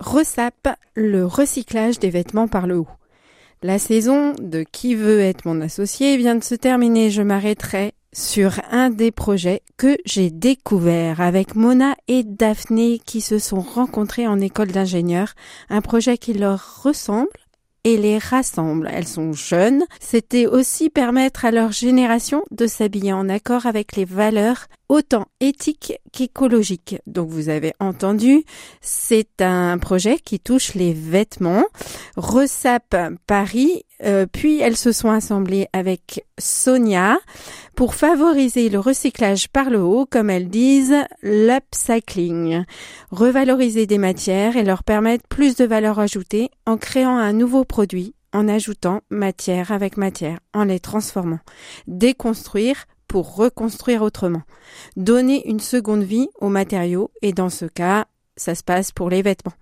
ressape le recyclage des vêtements par le haut. La saison de Qui veut être mon associé vient de se terminer. Je m'arrêterai sur un des projets que j'ai découvert avec Mona et Daphné qui se sont rencontrés en école d'ingénieur. Un projet qui leur ressemble et les rassemble. Elles sont jeunes. C'était aussi permettre à leur génération de s'habiller en accord avec les valeurs autant éthiques qu'écologiques. Donc vous avez entendu, c'est un projet qui touche les vêtements. Resap Paris, euh, puis elles se sont assemblées avec Sonia pour favoriser le recyclage par le haut, comme elles disent, l'upcycling. Revaloriser des matières et leur permettre plus de valeur ajoutée en créant un nouveau produit en ajoutant matière avec matière, en les transformant. Déconstruire pour reconstruire autrement. Donner une seconde vie aux matériaux et dans ce cas, ça se passe pour les vêtements.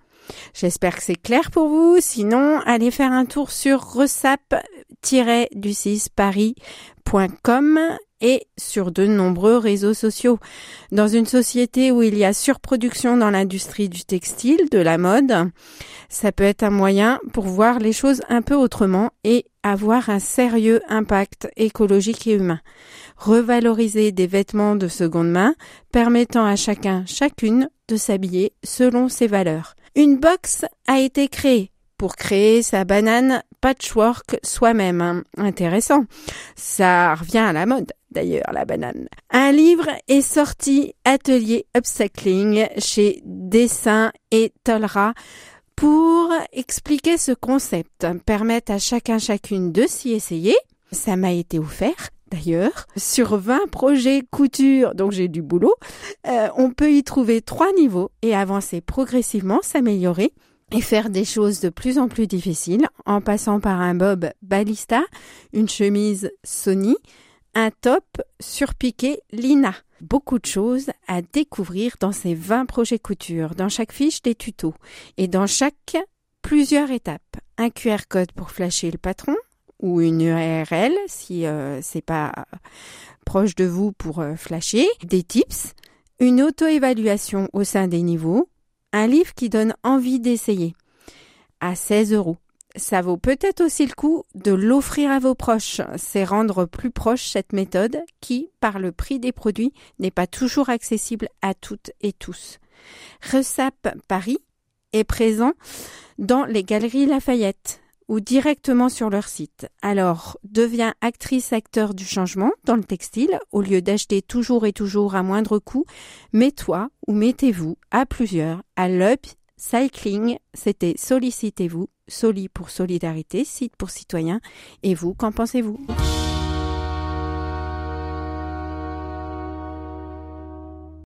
J'espère que c'est clair pour vous. Sinon, allez faire un tour sur resap-du6paris.com et sur de nombreux réseaux sociaux. Dans une société où il y a surproduction dans l'industrie du textile, de la mode, ça peut être un moyen pour voir les choses un peu autrement et avoir un sérieux impact écologique et humain. Revaloriser des vêtements de seconde main permettant à chacun, chacune de s'habiller selon ses valeurs. Une box a été créée pour créer sa banane patchwork soi-même. Intéressant. Ça revient à la mode d'ailleurs, la banane. Un livre est sorti, Atelier Upcycling, chez Dessin et Tolra, pour expliquer ce concept, permettre à chacun chacune de s'y essayer. Ça m'a été offert. D'ailleurs, sur 20 projets couture, donc j'ai du boulot, euh, on peut y trouver trois niveaux et avancer progressivement, s'améliorer et faire des choses de plus en plus difficiles en passant par un bob balista, une chemise Sony, un top surpiqué Lina. Beaucoup de choses à découvrir dans ces 20 projets couture, dans chaque fiche des tutos et dans chaque plusieurs étapes. Un QR code pour flasher le patron ou une URL si euh, c'est pas proche de vous pour euh, flasher, des tips, une auto-évaluation au sein des niveaux, un livre qui donne envie d'essayer à 16 euros ça vaut peut-être aussi le coup de l'offrir à vos proches. C'est rendre plus proche cette méthode qui, par le prix des produits, n'est pas toujours accessible à toutes et tous. Resap Paris est présent dans les galeries Lafayette ou directement sur leur site. Alors, deviens actrice acteur du changement dans le textile au lieu d'acheter toujours et toujours à moindre coût. Mets-toi ou mettez-vous à plusieurs à l'UP Cycling, c'était Sollicitez-vous, Soli pour solidarité, site pour citoyens. Et vous, qu'en pensez-vous?